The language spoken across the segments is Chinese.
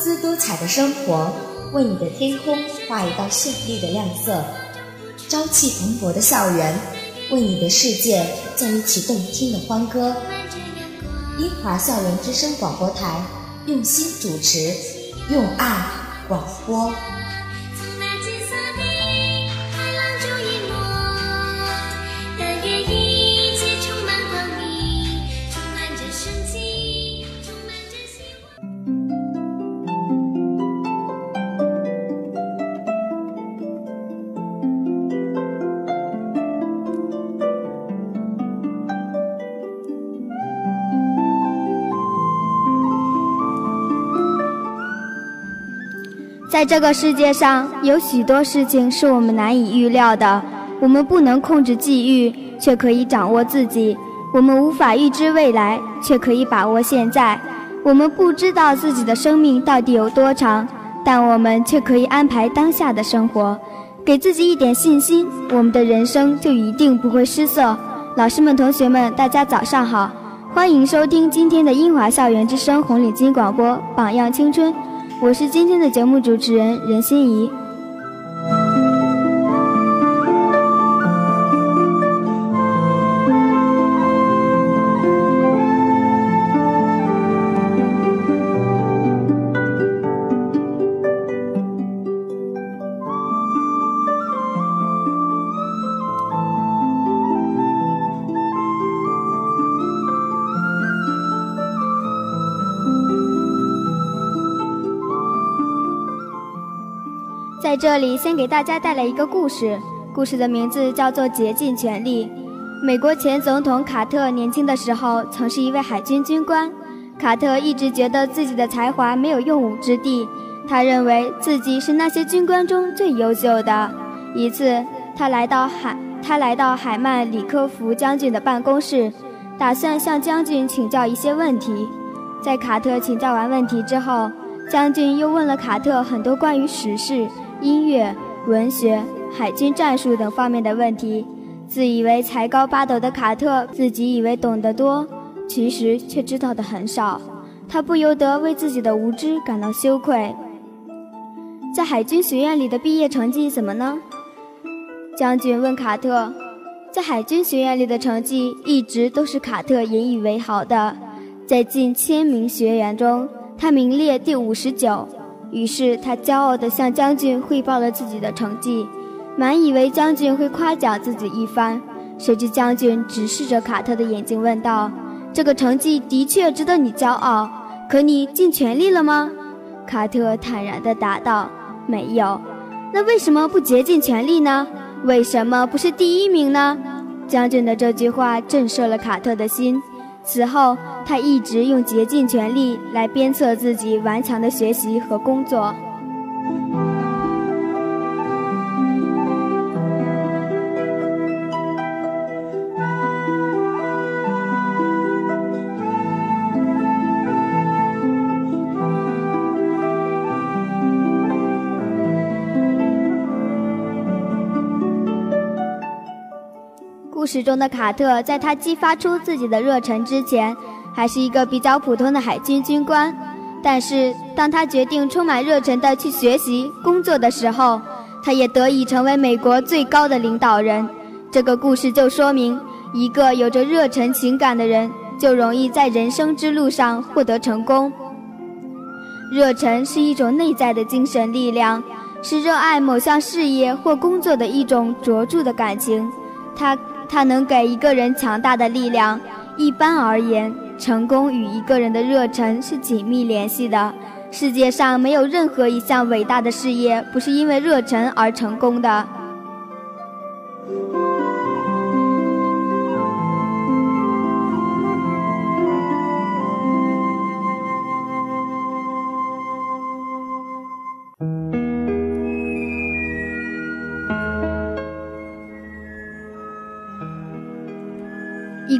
姿多彩的生活，为你的天空画一道绚丽的亮色；朝气蓬勃的校园，为你的世界奏一曲动听的欢歌。英华校园之声广播台，用心主持，用爱广播。在这个世界上，有许多事情是我们难以预料的。我们不能控制际遇，却可以掌握自己；我们无法预知未来，却可以把握现在。我们不知道自己的生命到底有多长，但我们却可以安排当下的生活。给自己一点信心，我们的人生就一定不会失色。老师们、同学们，大家早上好，欢迎收听今天的英华校园之声红领巾广播，榜样青春。我是今天的节目主持人任心怡。这里，先给大家带来一个故事。故事的名字叫做《竭尽全力》。美国前总统卡特年轻的时候曾是一位海军军官。卡特一直觉得自己的才华没有用武之地，他认为自己是那些军官中最优秀的。一次，他来到海，他来到海曼里科夫将军的办公室，打算向将军请教一些问题。在卡特请教完问题之后，将军又问了卡特很多关于时事。音乐、文学、海军战术等方面的问题，自以为才高八斗的卡特，自己以为懂得多，其实却知道的很少。他不由得为自己的无知感到羞愧。在海军学院里的毕业成绩怎么呢？将军问卡特。在海军学院里的成绩一直都是卡特引以为豪的，在近千名学员中，他名列第五十九。于是他骄傲地向将军汇报了自己的成绩，满以为将军会夸奖自己一番。谁知将军直视着卡特的眼睛问道：“这个成绩的确值得你骄傲，可你尽全力了吗？”卡特坦然地答道：“没有。”那为什么不竭尽全力呢？为什么不是第一名呢？将军的这句话震慑了卡特的心。此后，他一直用竭尽全力来鞭策自己顽强的学习和工作。故事中的卡特，在他激发出自己的热忱之前，还是一个比较普通的海军军官。但是，当他决定充满热忱地去学习、工作的时候，他也得以成为美国最高的领导人。这个故事就说明，一个有着热忱情感的人，就容易在人生之路上获得成功。热忱是一种内在的精神力量，是热爱某项事业或工作的一种卓著的感情。它。它能给一个人强大的力量。一般而言，成功与一个人的热忱是紧密联系的。世界上没有任何一项伟大的事业不是因为热忱而成功的。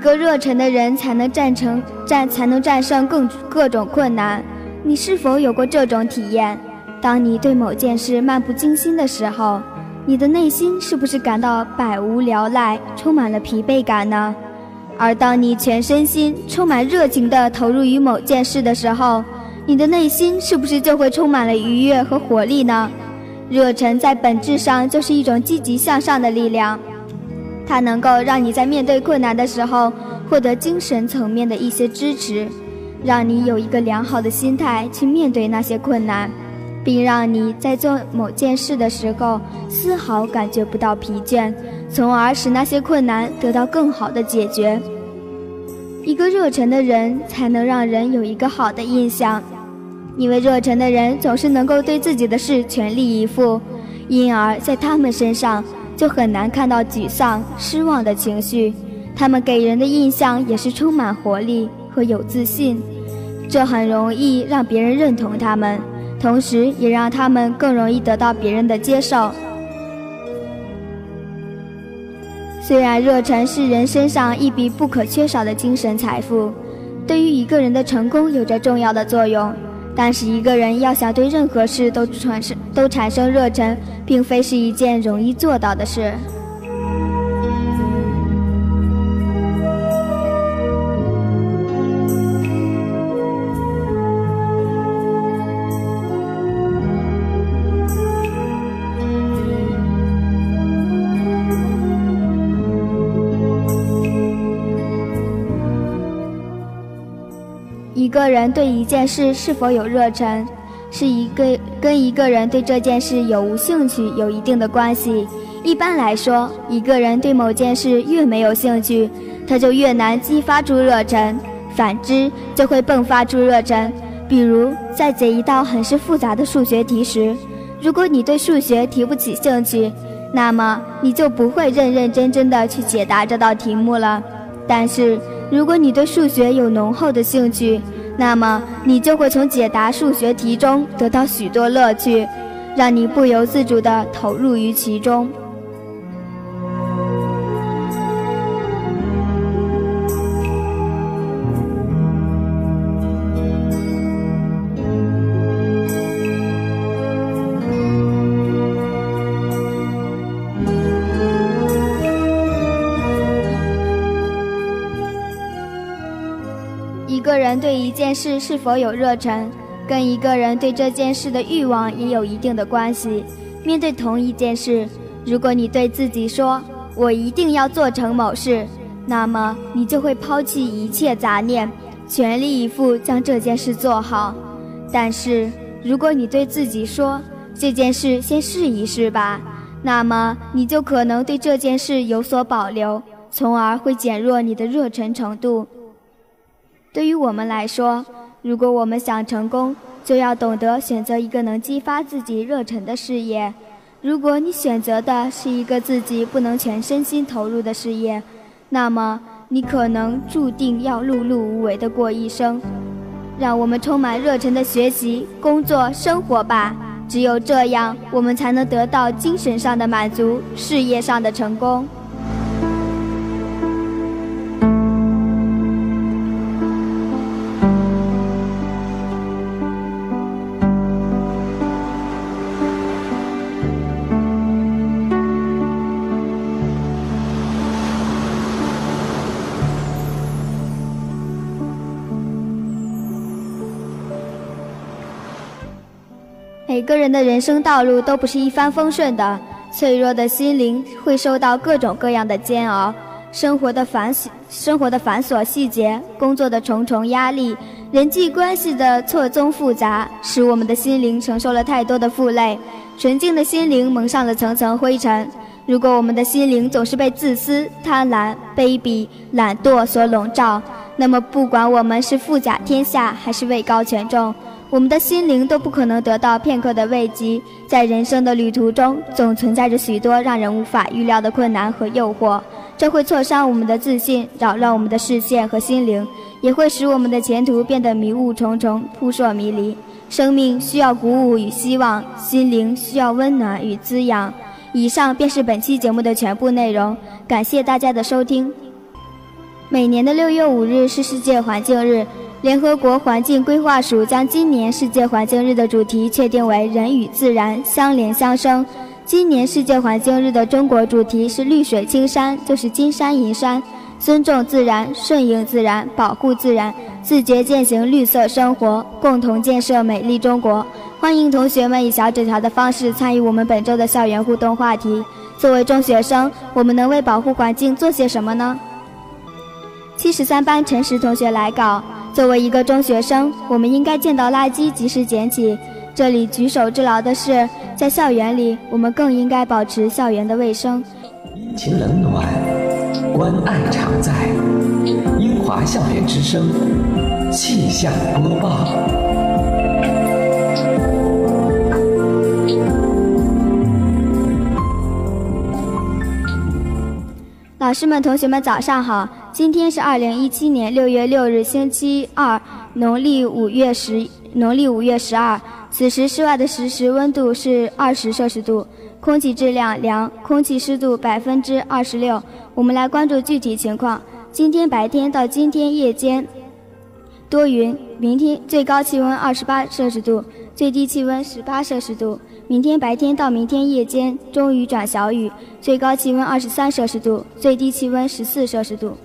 一个热忱的人才能战成战，才能战胜更各种困难。你是否有过这种体验？当你对某件事漫不经心的时候，你的内心是不是感到百无聊赖，充满了疲惫感呢？而当你全身心充满热情地投入于某件事的时候，你的内心是不是就会充满了愉悦和活力呢？热忱在本质上就是一种积极向上的力量，它能够让你在面对困难的时候获得精神层面的一些支持，让你有一个良好的心态去面对那些困难，并让你在做某件事的时候丝毫感觉不到疲倦，从而使那些困难得到更好的解决。一个热忱的人才能让人有一个好的印象。因为热忱的人总是能够对自己的事全力以赴，因而在他们身上就很难看到沮丧、失望的情绪。他们给人的印象也是充满活力和有自信，这很容易让别人认同他们，同时也让他们更容易得到别人的接受。虽然热忱是人身上一笔不可缺少的精神财富，对于一个人的成功有着重要的作用。但是一个人要想对任何事都产生都产生热忱，并非是一件容易做到的事。个人对一件事是否有热忱，是一个跟一个人对这件事有无兴趣有一定的关系。一般来说，一个人对某件事越没有兴趣，他就越难激发出热忱；反之，就会迸发出热忱。比如，在解一道很是复杂的数学题时，如果你对数学提不起兴趣，那么你就不会认认真真的去解答这道题目了。但是，如果你对数学有浓厚的兴趣，那么，你就会从解答数学题中得到许多乐趣，让你不由自主地投入于其中。一个人对一件事是否有热忱，跟一个人对这件事的欲望也有一定的关系。面对同一件事，如果你对自己说“我一定要做成某事”，那么你就会抛弃一切杂念，全力以赴将这件事做好。但是，如果你对自己说“这件事先试一试吧”，那么你就可能对这件事有所保留，从而会减弱你的热忱程度。对于我们来说，如果我们想成功，就要懂得选择一个能激发自己热忱的事业。如果你选择的是一个自己不能全身心投入的事业，那么你可能注定要碌碌无为的过一生。让我们充满热忱的学习、工作、生活吧。只有这样，我们才能得到精神上的满足，事业上的成功。人的人生道路都不是一帆风顺的，脆弱的心灵会受到各种各样的煎熬，生活的繁琐生活的繁琐细节，工作的重重压力，人际关系的错综复杂，使我们的心灵承受了太多的负累，纯净的心灵蒙上了层层灰尘。如果我们的心灵总是被自私、贪婪、卑鄙、懒惰所笼罩，那么不管我们是富甲天下，还是位高权重。我们的心灵都不可能得到片刻的慰藉，在人生的旅途中，总存在着许多让人无法预料的困难和诱惑，这会挫伤我们的自信，扰乱我们的视线和心灵，也会使我们的前途变得迷雾重重、扑朔迷离。生命需要鼓舞与希望，心灵需要温暖与滋养。以上便是本期节目的全部内容，感谢大家的收听。每年的六月五日是世界环境日。联合国环境规划署将今年世界环境日的主题确定为“人与自然相连相生”。今年世界环境日的中国主题是“绿水青山就是金山银山”。尊重自然，顺应自然，保护自然，自觉践行绿色生活，共同建设美丽中国。欢迎同学们以小纸条的方式参与我们本周的校园互动话题。作为中学生，我们能为保护环境做些什么呢？七十三班陈实同学来稿：作为一个中学生，我们应该见到垃圾及时捡起。这里举手之劳的是，在校园里，我们更应该保持校园的卫生。阴晴冷暖，关爱常在。英华校园之声，气象播报。老师们、同学们，早上好！今天是二零一七年六月六日，星期二，农历五月十，农历五月十二。此时室外的实时温度是二十摄氏度，空气质量良，空气湿度百分之二十六。我们来关注具体情况。今天白天到今天夜间多云，明天最高气温二十八摄氏度，最低气温十八摄氏度。明天白天到明天夜间中雨转小雨，最高气温二十三摄氏度，最低气温十四摄氏度。